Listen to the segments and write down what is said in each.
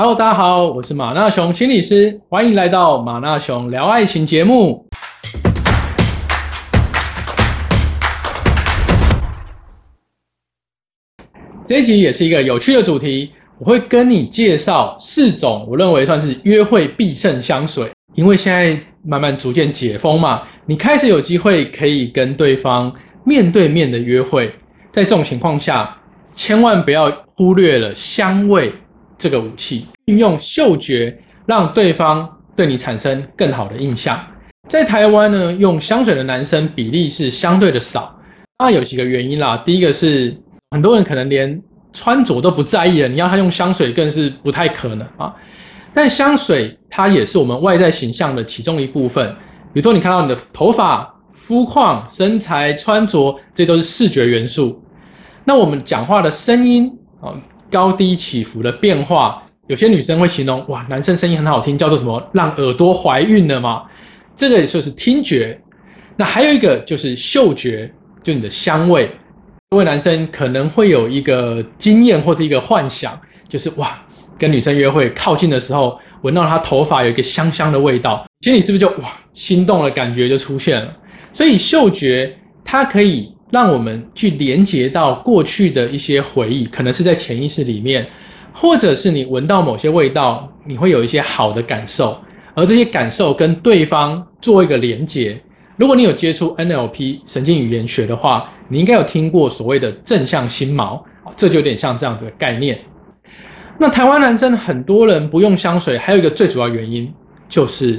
Hello，大家好，我是马纳雄心理师，欢迎来到马纳雄聊爱情节目。这一集也是一个有趣的主题，我会跟你介绍四种我认为算是约会必胜香水。因为现在慢慢逐渐解封嘛，你开始有机会可以跟对方面对面的约会，在这种情况下，千万不要忽略了香味。这个武器运用嗅觉，让对方对你产生更好的印象。在台湾呢，用香水的男生比例是相对的少。当然有几个原因啦。第一个是很多人可能连穿着都不在意了，你要他用香水更是不太可能啊。但香水它也是我们外在形象的其中一部分。比如说你看到你的头发、肤况、身材、穿着，这都是视觉元素。那我们讲话的声音啊。高低起伏的变化，有些女生会形容哇，男生声音很好听，叫做什么？让耳朵怀孕了吗？这个也就是听觉。那还有一个就是嗅觉，就你的香味。各位男生可能会有一个经验或者一个幻想，就是哇，跟女生约会靠近的时候，闻到她头发有一个香香的味道，其实你是不是就哇心动的感觉就出现了？所以嗅觉它可以。让我们去连接到过去的一些回忆，可能是在潜意识里面，或者是你闻到某些味道，你会有一些好的感受，而这些感受跟对方做一个连接。如果你有接触 NLP 神经语言学的话，你应该有听过所谓的正向心锚，这就有点像这样子的概念。那台湾男生很多人不用香水，还有一个最主要原因就是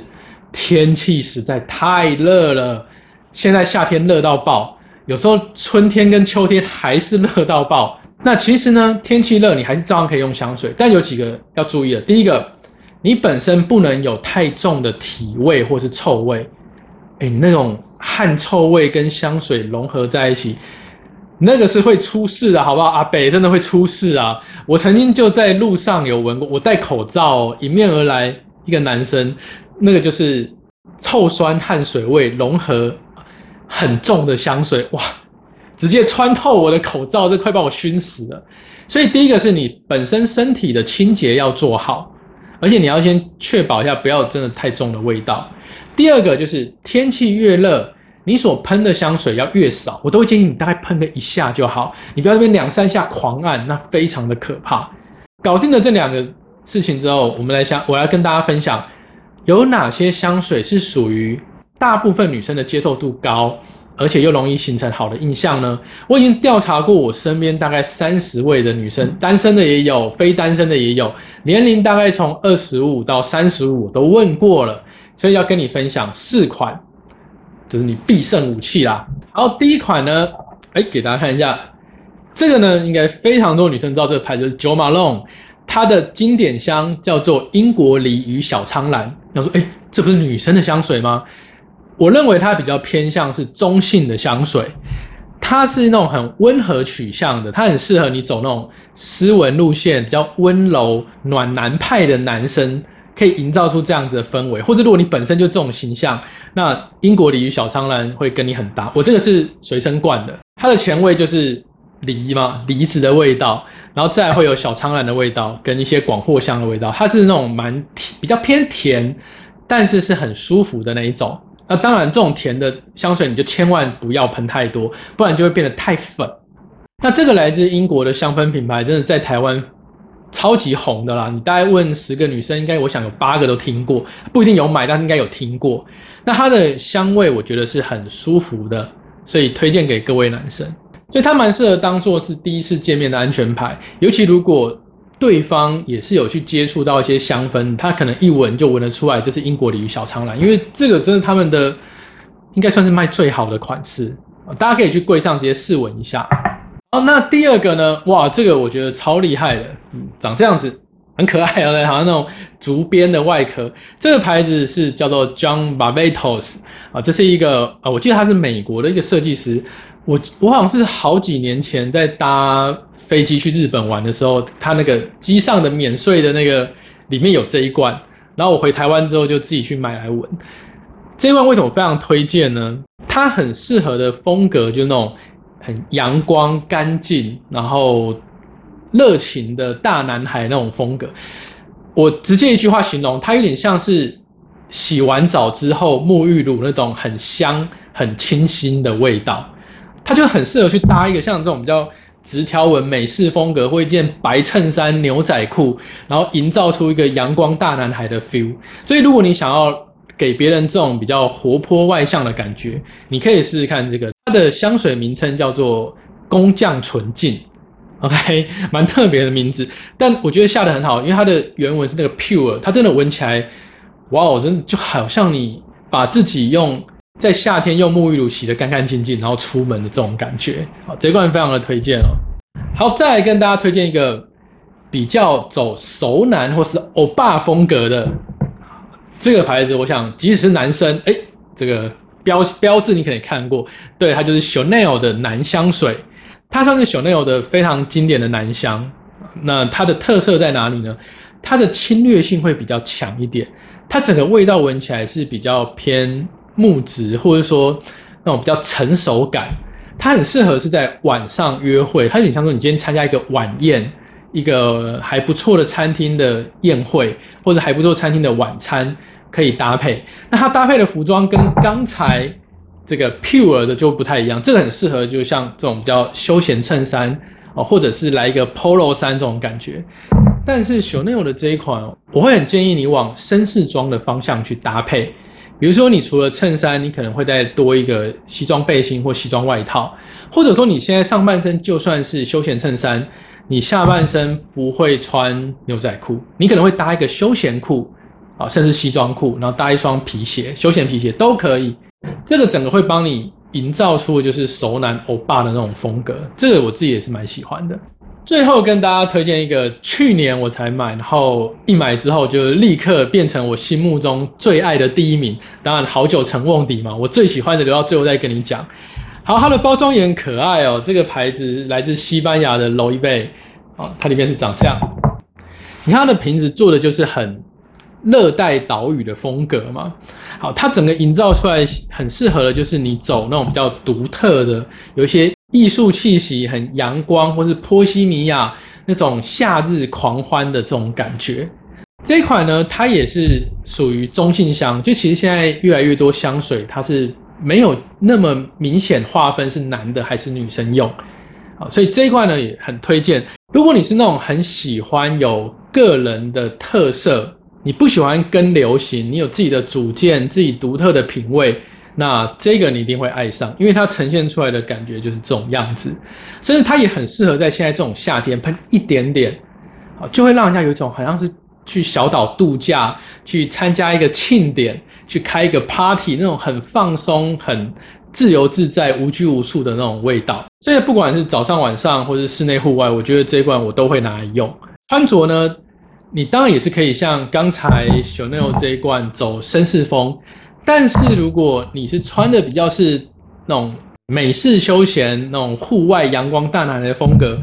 天气实在太热了，现在夏天热到爆。有时候春天跟秋天还是热到爆。那其实呢，天气热你还是照样可以用香水，但有几个要注意的。第一个，你本身不能有太重的体味或是臭味。哎，那种汗臭味跟香水融合在一起，那个是会出事的，好不好？阿北真的会出事啊！我曾经就在路上有闻过，我戴口罩迎面而来一个男生，那个就是臭酸汗水味融合。很重的香水哇，直接穿透我的口罩，这快把我熏死了。所以第一个是你本身身体的清洁要做好，而且你要先确保一下不要真的太重的味道。第二个就是天气越热，你所喷的香水要越少，我都会建议你大概喷个一下就好，你不要这边两三下狂按，那非常的可怕。搞定了这两个事情之后，我们来想，我要跟大家分享有哪些香水是属于。大部分女生的接受度高，而且又容易形成好的印象呢。我已经调查过我身边大概三十位的女生，单身的也有，非单身的也有，年龄大概从二十五到三十五都问过了，所以要跟你分享四款，就是你必胜武器啦。好，第一款呢，哎，给大家看一下，这个呢，应该非常多女生知道这个牌子是 Jo Malone，它的经典香叫做英国梨与小苍兰。要说，哎，这不是女生的香水吗？我认为它比较偏向是中性的香水，它是那种很温和取向的，它很适合你走那种斯文路线，比较温柔暖男派的男生，可以营造出这样子的氛围。或者如果你本身就这种形象，那英国梨与小苍兰会跟你很搭。我这个是随身罐的，它的前味就是梨嘛，梨子的味道，然后再会有小苍兰的味道跟一些广藿香的味道，它是那种蛮比较偏甜，但是是很舒服的那一种。那当然，这种甜的香水你就千万不要喷太多，不然就会变得太粉。那这个来自英国的香氛品牌，真的在台湾超级红的啦。你大概问十个女生，应该我想有八个都听过，不一定有买，但应该有听过。那它的香味我觉得是很舒服的，所以推荐给各位男生。所以它蛮适合当做是第一次见面的安全牌，尤其如果。对方也是有去接触到一些香氛，他可能一闻就闻得出来这是英国鲤鱼小苍兰，因为这个真的他们的应该算是卖最好的款式，大家可以去柜上直接试闻一下。哦，那第二个呢？哇，这个我觉得超厉害的，嗯，长这样子很可爱哦，好像那种竹编的外壳。这个牌子是叫做 John Barbatos 啊，这是一个啊，我记得他是美国的一个设计师，我我好像是好几年前在搭。飞机去日本玩的时候，他那个机上的免税的那个里面有这一罐，然后我回台湾之后就自己去买来闻。这一罐为什么非常推荐呢？它很适合的风格就那种很阳光、干净，然后热情的大男孩那种风格。我直接一句话形容，它有点像是洗完澡之后沐浴乳那种很香、很清新的味道，它就很适合去搭一个像这种比较直条纹美式风格，或一件白衬衫、牛仔裤，然后营造出一个阳光大男孩的 feel。所以，如果你想要给别人这种比较活泼外向的感觉，你可以试试看这个。它的香水名称叫做工匠纯净。OK，蛮特别的名字，但我觉得下的很好，因为它的原文是那个 pure，它真的闻起来，哇哦，真的就好像你把自己用在夏天用沐浴乳洗的干干净净，然后出门的这种感觉。好，这罐非常的推荐哦。好，再来跟大家推荐一个比较走熟男或是欧巴风格的这个牌子，我想即使是男生，哎，这个标标志你可能看过，对，它就是 Chanel 的男香水。它算是 Chanel 的非常经典的男香，那它的特色在哪里呢？它的侵略性会比较强一点，它整个味道闻起来是比较偏木质，或者说那种比较成熟感。它很适合是在晚上约会，它有点像说你今天参加一个晚宴，一个还不错的餐厅的宴会，或者还不错餐厅的晚餐可以搭配。那它搭配的服装跟刚才。这个 pure 的就不太一样，这个很适合，就像这种比较休闲衬衫哦，或者是来一个 polo 衫这种感觉。但是 Chanel 的这一款，我会很建议你往绅士装的方向去搭配。比如说，你除了衬衫，你可能会再多一个西装背心或西装外套，或者说你现在上半身就算是休闲衬衫，你下半身不会穿牛仔裤，你可能会搭一个休闲裤啊，甚至西装裤，然后搭一双皮鞋，休闲皮鞋都可以。这个整个会帮你营造出就是熟男欧巴的那种风格，这个我自己也是蛮喜欢的。最后跟大家推荐一个去年我才买，然后一买之后就立刻变成我心目中最爱的第一名。当然，好久成瓮底嘛，我最喜欢的留到最后再跟你讲。好，它的包装也很可爱哦，这个牌子来自西班牙的楼伊贝，啊，它里面是长这样。你看它的瓶子做的就是很。热带岛屿的风格嘛，好，它整个营造出来很适合的，就是你走那种比较独特的，有一些艺术气息，很阳光，或是波西米亚那种夏日狂欢的这种感觉。这一款呢，它也是属于中性香，就其实现在越来越多香水，它是没有那么明显划分是男的还是女生用，啊，所以这一款呢也很推荐。如果你是那种很喜欢有个人的特色。你不喜欢跟流行，你有自己的主见、自己独特的品味，那这个你一定会爱上，因为它呈现出来的感觉就是这种样子，甚至它也很适合在现在这种夏天喷一点点，啊，就会让人家有一种好像是去小岛度假、去参加一个庆典、去开一个 party 那种很放松、很自由自在、无拘无束的那种味道。所以不管是早上、晚上，或是室内、户外，我觉得这一罐我都会拿来用。穿着呢？你当然也是可以像刚才 Chanel 这一罐走绅士风，但是如果你是穿的比较是那种美式休闲、那种户外阳光大男孩的风格，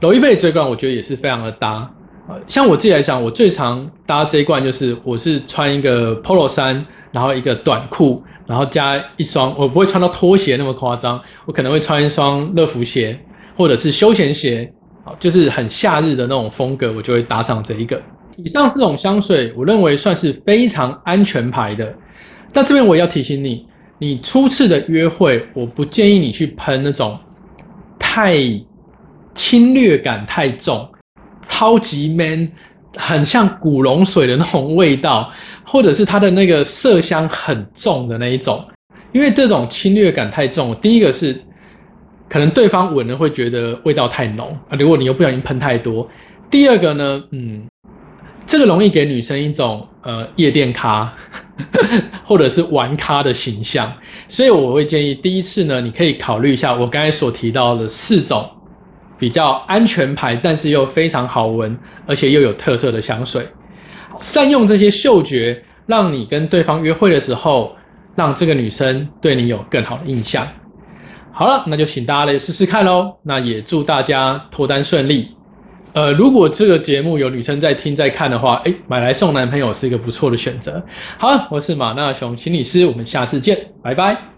罗伊菲这一罐我觉得也是非常的搭。呃，像我自己来讲，我最常搭这一罐就是我是穿一个 Polo 衫，然后一个短裤，然后加一双，我不会穿到拖鞋那么夸张，我可能会穿一双乐福鞋或者是休闲鞋。好，就是很夏日的那种风格，我就会搭上这一个。以上四种香水，我认为算是非常安全牌的。但这边我要提醒你，你初次的约会，我不建议你去喷那种太侵略感太重、超级 man、很像古龙水的那种味道，或者是它的那个麝香很重的那一种。因为这种侵略感太重，第一个是。可能对方闻了会觉得味道太浓啊，如果你又不小心喷太多。第二个呢，嗯，这个容易给女生一种呃夜店咖 或者是玩咖的形象，所以我会建议第一次呢，你可以考虑一下我刚才所提到的四种比较安全牌，但是又非常好闻，而且又有特色的香水。善用这些嗅觉，让你跟对方约会的时候，让这个女生对你有更好的印象。好了，那就请大家来试试看喽。那也祝大家脱单顺利。呃，如果这个节目有女生在听在看的话，哎，买来送男朋友是一个不错的选择。好，我是马纳雄心理师，我们下次见，拜拜。